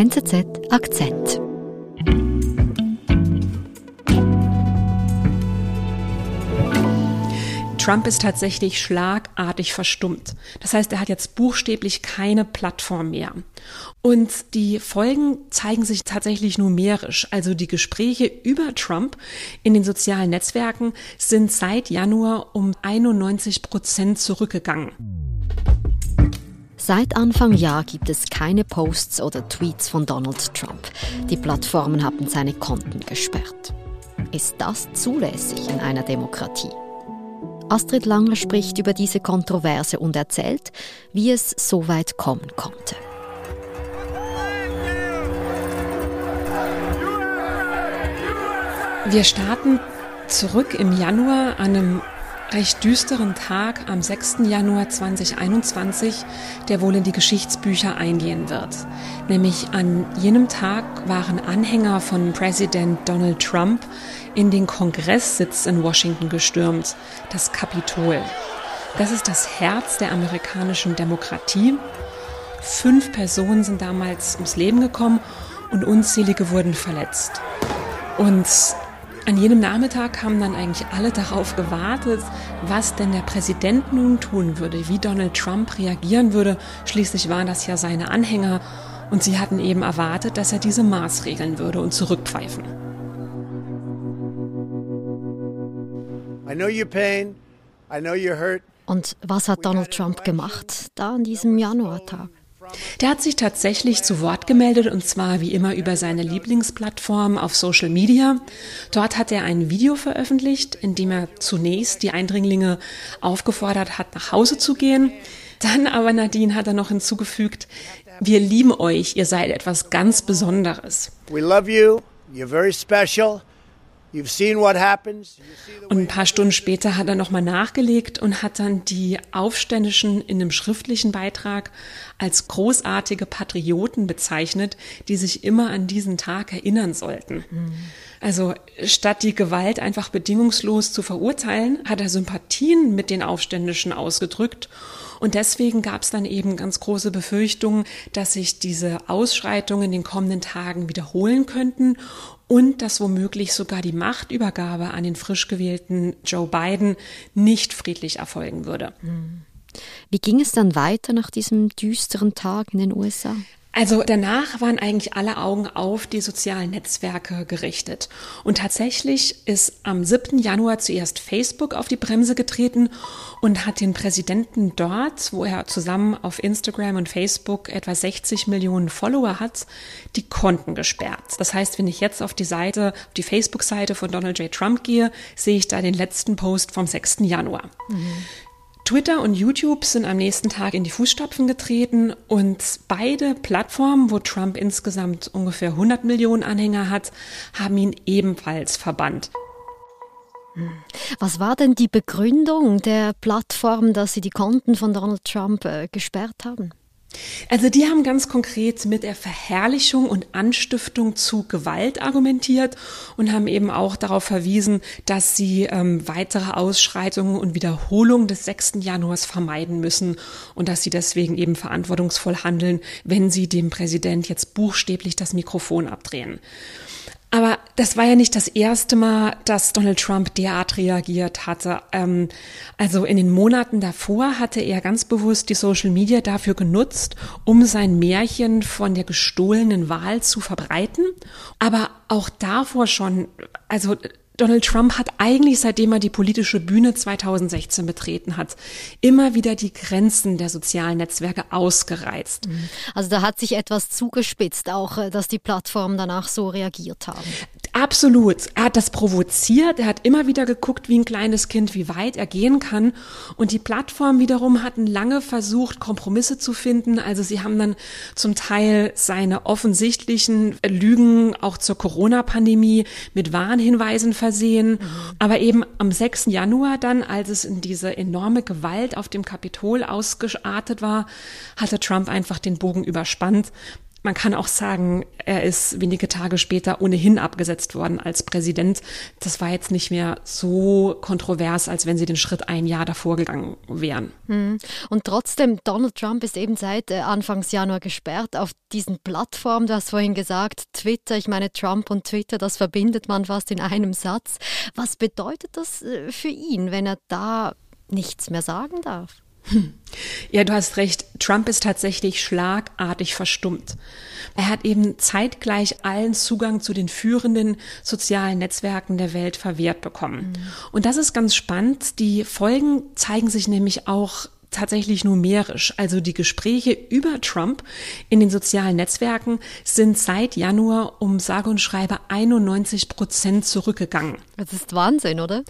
NZZ Akzent. Trump ist tatsächlich schlagartig verstummt. Das heißt, er hat jetzt buchstäblich keine Plattform mehr. Und die Folgen zeigen sich tatsächlich numerisch. Also die Gespräche über Trump in den sozialen Netzwerken sind seit Januar um 91 Prozent zurückgegangen. Seit Anfang Jahr gibt es keine Posts oder Tweets von Donald Trump. Die Plattformen haben seine Konten gesperrt. Ist das zulässig in einer Demokratie? Astrid Langer spricht über diese Kontroverse und erzählt, wie es so weit kommen konnte. Wir starten zurück im Januar an einem recht düsteren Tag am 6. Januar 2021, der wohl in die Geschichtsbücher eingehen wird. Nämlich an jenem Tag waren Anhänger von Präsident Donald Trump in den Kongresssitz in Washington gestürmt, das Kapitol. Das ist das Herz der amerikanischen Demokratie. Fünf Personen sind damals ums Leben gekommen und unzählige wurden verletzt. Und an jenem Nachmittag haben dann eigentlich alle darauf gewartet, was denn der Präsident nun tun würde, wie Donald Trump reagieren würde. Schließlich waren das ja seine Anhänger und sie hatten eben erwartet, dass er diese Maßregeln würde und zurückpfeifen. Und was hat Donald Trump gemacht, da an diesem Januartag? Der hat sich tatsächlich zu Wort gemeldet und zwar wie immer über seine Lieblingsplattform auf Social Media. Dort hat er ein Video veröffentlicht, in dem er zunächst die Eindringlinge aufgefordert hat, nach Hause zu gehen. Dann aber Nadine hat er noch hinzugefügt, wir lieben euch, ihr seid etwas ganz Besonderes. We love you, you're very special. Und ein paar Stunden später hat er nochmal nachgelegt und hat dann die Aufständischen in einem schriftlichen Beitrag als großartige Patrioten bezeichnet, die sich immer an diesen Tag erinnern sollten. Mhm. Also statt die Gewalt einfach bedingungslos zu verurteilen, hat er Sympathien mit den Aufständischen ausgedrückt und deswegen gab es dann eben ganz große Befürchtungen, dass sich diese Ausschreitungen in den kommenden Tagen wiederholen könnten und dass womöglich sogar die Machtübergabe an den frisch gewählten Joe Biden nicht friedlich erfolgen würde. Wie ging es dann weiter nach diesem düsteren Tag in den USA? Also danach waren eigentlich alle Augen auf die sozialen Netzwerke gerichtet. Und tatsächlich ist am 7. Januar zuerst Facebook auf die Bremse getreten und hat den Präsidenten dort, wo er zusammen auf Instagram und Facebook etwa 60 Millionen Follower hat, die Konten gesperrt. Das heißt, wenn ich jetzt auf die Seite, auf die Facebook-Seite von Donald J. Trump gehe, sehe ich da den letzten Post vom 6. Januar. Mhm. Twitter und YouTube sind am nächsten Tag in die Fußstapfen getreten und beide Plattformen, wo Trump insgesamt ungefähr 100 Millionen Anhänger hat, haben ihn ebenfalls verbannt. Was war denn die Begründung der Plattform, dass sie die Konten von Donald Trump äh, gesperrt haben? Also die haben ganz konkret mit der Verherrlichung und Anstiftung zu Gewalt argumentiert und haben eben auch darauf verwiesen, dass sie ähm, weitere Ausschreitungen und Wiederholungen des 6. Januars vermeiden müssen und dass sie deswegen eben verantwortungsvoll handeln, wenn sie dem Präsident jetzt buchstäblich das Mikrofon abdrehen. Aber das war ja nicht das erste Mal, dass Donald Trump derart reagiert hatte. Ähm, also in den Monaten davor hatte er ganz bewusst die Social Media dafür genutzt, um sein Märchen von der gestohlenen Wahl zu verbreiten. Aber auch davor schon, also Donald Trump hat eigentlich, seitdem er die politische Bühne 2016 betreten hat, immer wieder die Grenzen der sozialen Netzwerke ausgereizt. Mhm. Also da hat sich etwas zugespitzt, auch äh, dass die Plattformen danach so reagiert haben. Absolut. Er hat das provoziert. Er hat immer wieder geguckt, wie ein kleines Kind, wie weit er gehen kann. Und die Plattformen wiederum hatten lange versucht, Kompromisse zu finden. Also sie haben dann zum Teil seine offensichtlichen Lügen auch zur Corona-Pandemie mit Warnhinweisen versehen. Mhm. Aber eben am 6. Januar dann, als es in diese enorme Gewalt auf dem Kapitol ausgeartet war, hatte Trump einfach den Bogen überspannt man kann auch sagen, er ist wenige Tage später ohnehin abgesetzt worden als Präsident. Das war jetzt nicht mehr so kontrovers, als wenn sie den Schritt ein Jahr davor gegangen wären. Hm. Und trotzdem, Donald Trump ist eben seit äh, Anfangs Januar gesperrt auf diesen Plattformen. Du hast vorhin gesagt, Twitter, ich meine Trump und Twitter, das verbindet man fast in einem Satz. Was bedeutet das äh, für ihn, wenn er da nichts mehr sagen darf? Ja, du hast recht. Trump ist tatsächlich schlagartig verstummt. Er hat eben zeitgleich allen Zugang zu den führenden sozialen Netzwerken der Welt verwehrt bekommen. Mhm. Und das ist ganz spannend. Die Folgen zeigen sich nämlich auch tatsächlich numerisch. Also die Gespräche über Trump in den sozialen Netzwerken sind seit Januar um sage und schreibe 91 Prozent zurückgegangen. Das ist Wahnsinn, oder?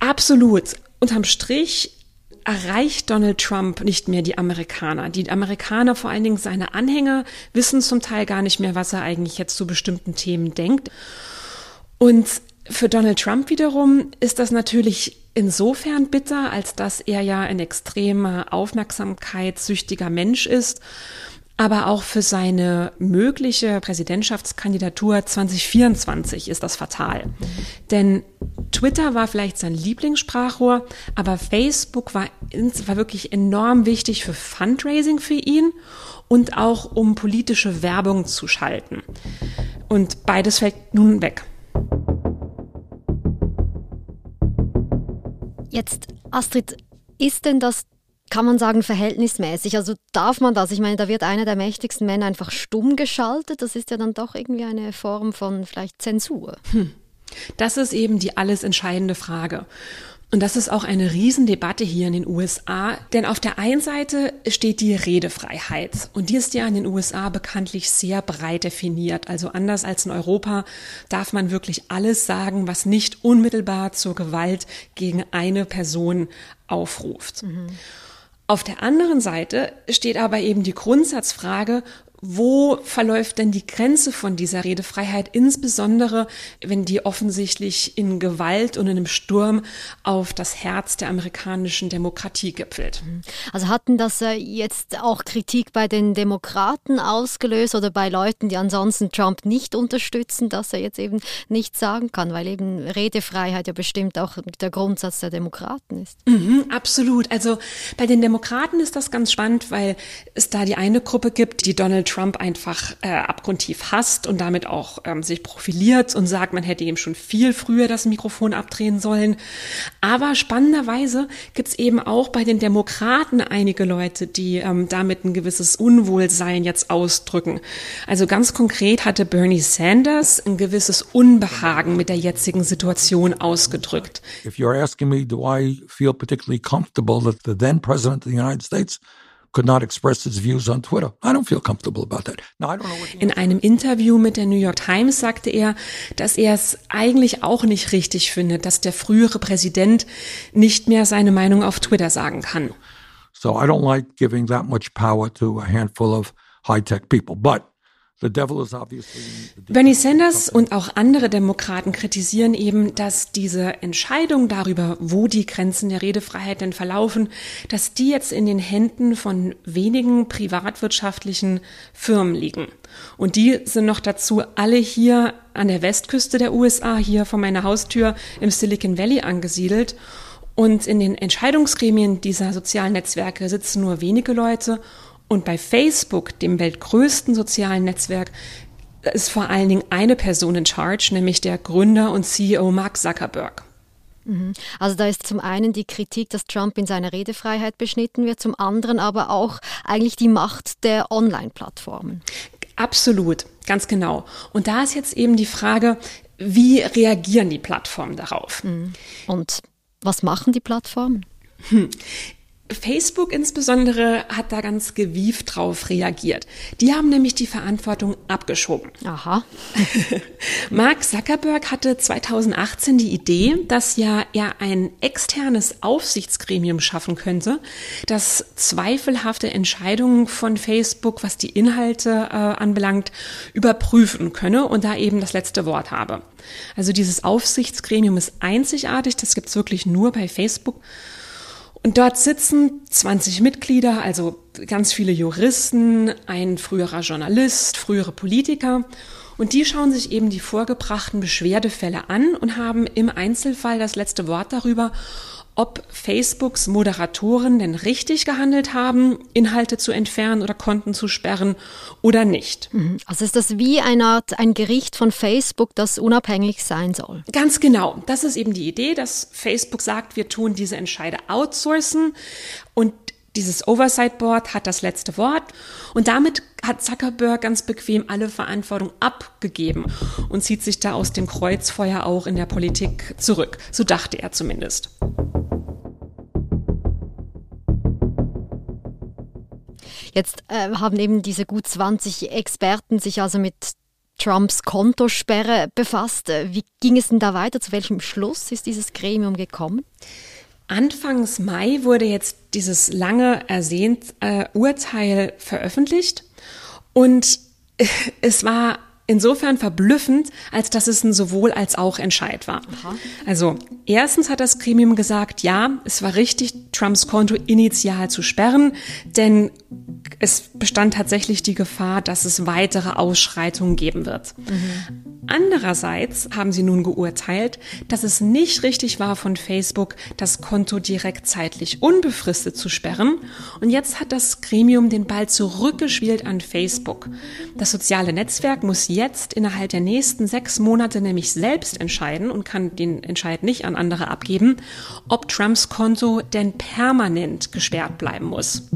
Absolut. Unterm Strich erreicht Donald Trump nicht mehr die Amerikaner. Die Amerikaner, vor allen Dingen seine Anhänger, wissen zum Teil gar nicht mehr, was er eigentlich jetzt zu bestimmten Themen denkt. Und für Donald Trump wiederum ist das natürlich insofern bitter, als dass er ja ein extremer aufmerksamkeitssüchtiger Mensch ist aber auch für seine mögliche Präsidentschaftskandidatur 2024 ist das fatal. Denn Twitter war vielleicht sein Lieblingssprachrohr, aber Facebook war, war wirklich enorm wichtig für Fundraising für ihn und auch um politische Werbung zu schalten. Und beides fällt nun weg. Jetzt, Astrid, ist denn das kann man sagen, verhältnismäßig. Also darf man das? Ich meine, da wird einer der mächtigsten Männer einfach stumm geschaltet. Das ist ja dann doch irgendwie eine Form von vielleicht Zensur. Hm. Das ist eben die alles entscheidende Frage. Und das ist auch eine Riesendebatte hier in den USA, denn auf der einen Seite steht die Redefreiheit und die ist ja in den USA bekanntlich sehr breit definiert. Also anders als in Europa darf man wirklich alles sagen, was nicht unmittelbar zur Gewalt gegen eine Person aufruft. Mhm. Auf der anderen Seite steht aber eben die Grundsatzfrage, wo verläuft denn die Grenze von dieser Redefreiheit, insbesondere wenn die offensichtlich in Gewalt und in einem Sturm auf das Herz der amerikanischen Demokratie gipfelt? Also hatten das äh, jetzt auch Kritik bei den Demokraten ausgelöst oder bei Leuten, die ansonsten Trump nicht unterstützen, dass er jetzt eben nichts sagen kann, weil eben Redefreiheit ja bestimmt auch der Grundsatz der Demokraten ist. Mhm, absolut. Also bei den Demokraten ist das ganz spannend, weil es da die eine Gruppe gibt, die Donald Trump einfach äh, abgrundtief hasst und damit auch ähm, sich profiliert und sagt, man hätte ihm schon viel früher das Mikrofon abdrehen sollen. Aber spannenderweise gibt es eben auch bei den Demokraten einige Leute, die ähm, damit ein gewisses Unwohlsein jetzt ausdrücken. Also ganz konkret hatte Bernie Sanders ein gewisses Unbehagen mit der jetzigen Situation ausgedrückt. If you're asking me, do I feel particularly comfortable that the then president of the United States could not express its views on Twitter. I don't feel comfortable about that. Now, I don't know what In einem Interview mit der New York Times sagte er, dass er es eigentlich auch nicht richtig findet, dass der frühere Präsident nicht mehr seine Meinung auf Twitter sagen kann. So I don't like giving that much power to a handful of high-tech people, but Bernie Sanders und auch andere Demokraten kritisieren eben, dass diese Entscheidung darüber, wo die Grenzen der Redefreiheit denn verlaufen, dass die jetzt in den Händen von wenigen privatwirtschaftlichen Firmen liegen. Und die sind noch dazu alle hier an der Westküste der USA, hier vor meiner Haustür im Silicon Valley angesiedelt. Und in den Entscheidungsgremien dieser sozialen Netzwerke sitzen nur wenige Leute und bei Facebook, dem weltgrößten sozialen Netzwerk, ist vor allen Dingen eine Person in charge, nämlich der Gründer und CEO Mark Zuckerberg. Mhm. Also da ist zum einen die Kritik, dass Trump in seiner Redefreiheit beschnitten wird, zum anderen aber auch eigentlich die Macht der Online-Plattformen. Absolut, ganz genau. Und da ist jetzt eben die Frage, wie reagieren die Plattformen darauf? Mhm. Und was machen die Plattformen? Hm. Facebook insbesondere hat da ganz gewieft drauf reagiert. Die haben nämlich die Verantwortung abgeschoben. Aha. Mark Zuckerberg hatte 2018 die Idee, dass ja er ein externes Aufsichtsgremium schaffen könnte, das zweifelhafte Entscheidungen von Facebook, was die Inhalte äh, anbelangt, überprüfen könne und da eben das letzte Wort habe. Also dieses Aufsichtsgremium ist einzigartig, das gibt's wirklich nur bei Facebook. Und dort sitzen 20 Mitglieder, also ganz viele Juristen, ein früherer Journalist, frühere Politiker. Und die schauen sich eben die vorgebrachten Beschwerdefälle an und haben im Einzelfall das letzte Wort darüber, ob Facebooks Moderatoren denn richtig gehandelt haben, Inhalte zu entfernen oder Konten zu sperren oder nicht. Mhm. Also ist das wie eine Art ein Gericht von Facebook, das unabhängig sein soll? Ganz genau. Das ist eben die Idee, dass Facebook sagt, wir tun diese Entscheide outsourcen und dieses Oversight Board hat das letzte Wort und damit hat Zuckerberg ganz bequem alle Verantwortung abgegeben und zieht sich da aus dem Kreuzfeuer auch in der Politik zurück. So dachte er zumindest. Jetzt äh, haben eben diese gut 20 Experten sich also mit Trumps Kontosperre befasst. Wie ging es denn da weiter? Zu welchem Schluss ist dieses Gremium gekommen? Anfangs Mai wurde jetzt dieses lange ersehnt äh, Urteil veröffentlicht und es war insofern verblüffend, als dass es ein sowohl als auch Entscheid war. Aha. Also erstens hat das Gremium gesagt, ja, es war richtig, Trumps Konto initial zu sperren, denn es bestand tatsächlich die Gefahr, dass es weitere Ausschreitungen geben wird. Mhm. Andererseits haben sie nun geurteilt, dass es nicht richtig war von Facebook, das Konto direkt zeitlich unbefristet zu sperren. Und jetzt hat das Gremium den Ball zurückgespielt an Facebook. Das soziale Netzwerk muss jetzt innerhalb der nächsten sechs Monate nämlich selbst entscheiden und kann den Entscheid nicht an andere abgeben, ob Trumps Konto denn permanent gesperrt bleiben muss.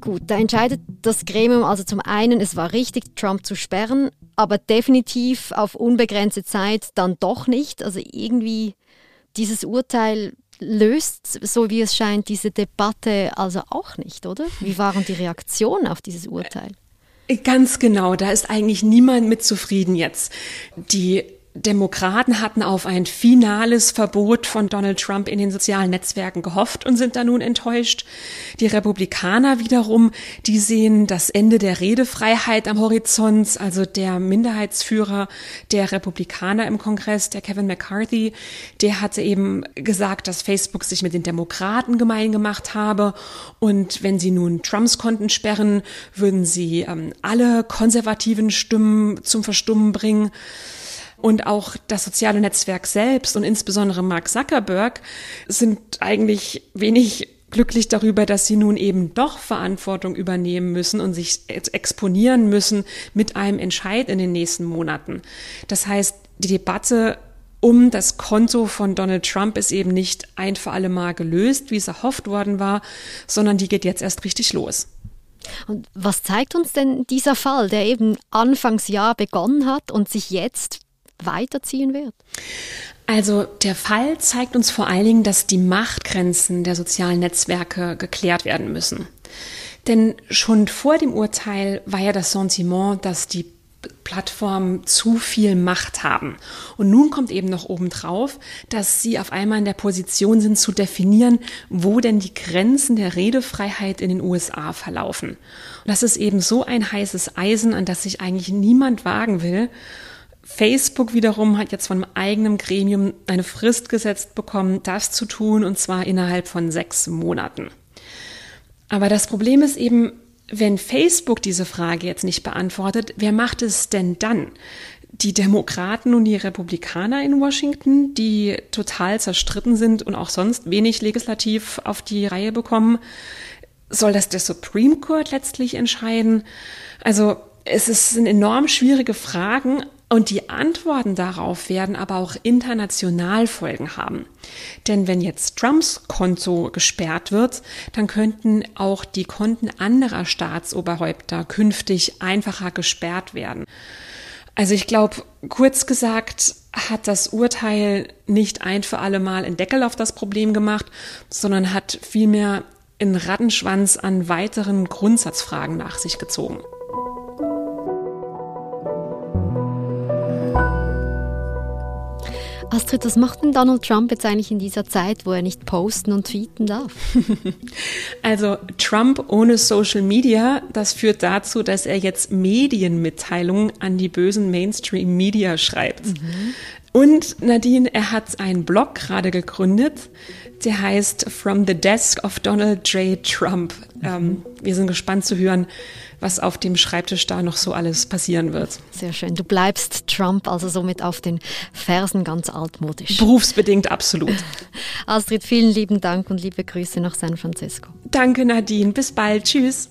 Gut, da entscheidet das Gremium also zum einen, es war richtig, Trump zu sperren, aber definitiv auf unbegrenzte Zeit dann doch nicht. Also irgendwie dieses Urteil löst, so wie es scheint, diese Debatte also auch nicht, oder? Wie waren die Reaktionen auf dieses Urteil? Ganz genau, da ist eigentlich niemand mit zufrieden jetzt. Die Demokraten hatten auf ein finales Verbot von Donald Trump in den sozialen Netzwerken gehofft und sind da nun enttäuscht. Die Republikaner wiederum, die sehen das Ende der Redefreiheit am Horizont, also der Minderheitsführer der Republikaner im Kongress, der Kevin McCarthy, der hatte eben gesagt, dass Facebook sich mit den Demokraten gemein gemacht habe und wenn sie nun Trumps Konten sperren, würden sie ähm, alle konservativen Stimmen zum Verstummen bringen. Und auch das soziale Netzwerk selbst und insbesondere Mark Zuckerberg sind eigentlich wenig glücklich darüber, dass sie nun eben doch Verantwortung übernehmen müssen und sich exponieren müssen mit einem Entscheid in den nächsten Monaten. Das heißt, die Debatte um das Konto von Donald Trump ist eben nicht ein für alle Mal gelöst, wie es erhofft worden war, sondern die geht jetzt erst richtig los. Und was zeigt uns denn dieser Fall, der eben Anfangsjahr begonnen hat und sich jetzt weiterziehen wird? Also der Fall zeigt uns vor allen Dingen, dass die Machtgrenzen der sozialen Netzwerke geklärt werden müssen. Denn schon vor dem Urteil war ja das Sentiment, dass die Plattformen zu viel Macht haben. Und nun kommt eben noch obendrauf, dass sie auf einmal in der Position sind zu definieren, wo denn die Grenzen der Redefreiheit in den USA verlaufen. Und das ist eben so ein heißes Eisen, an das sich eigentlich niemand wagen will. Facebook wiederum hat jetzt von einem eigenen Gremium eine Frist gesetzt bekommen, das zu tun, und zwar innerhalb von sechs Monaten. Aber das Problem ist eben, wenn Facebook diese Frage jetzt nicht beantwortet, wer macht es denn dann? Die Demokraten und die Republikaner in Washington, die total zerstritten sind und auch sonst wenig legislativ auf die Reihe bekommen, soll das der Supreme Court letztlich entscheiden? Also es sind enorm schwierige Fragen, und die Antworten darauf werden aber auch international Folgen haben. Denn wenn jetzt Trumps Konto gesperrt wird, dann könnten auch die Konten anderer Staatsoberhäupter künftig einfacher gesperrt werden. Also ich glaube, kurz gesagt, hat das Urteil nicht ein für alle Mal einen Deckel auf das Problem gemacht, sondern hat vielmehr einen Rattenschwanz an weiteren Grundsatzfragen nach sich gezogen. Astrid, was macht denn Donald Trump jetzt eigentlich in dieser Zeit, wo er nicht posten und tweeten darf? Also Trump ohne Social Media, das führt dazu, dass er jetzt Medienmitteilungen an die bösen Mainstream-Media schreibt. Mhm. Und Nadine, er hat einen Blog gerade gegründet, der heißt From the Desk of Donald J. Trump. Ähm, wir sind gespannt zu hören, was auf dem Schreibtisch da noch so alles passieren wird. Sehr schön. Du bleibst Trump also somit auf den Fersen ganz altmodisch. Berufsbedingt absolut. Astrid, vielen lieben Dank und liebe Grüße nach San Francisco. Danke, Nadine. Bis bald. Tschüss.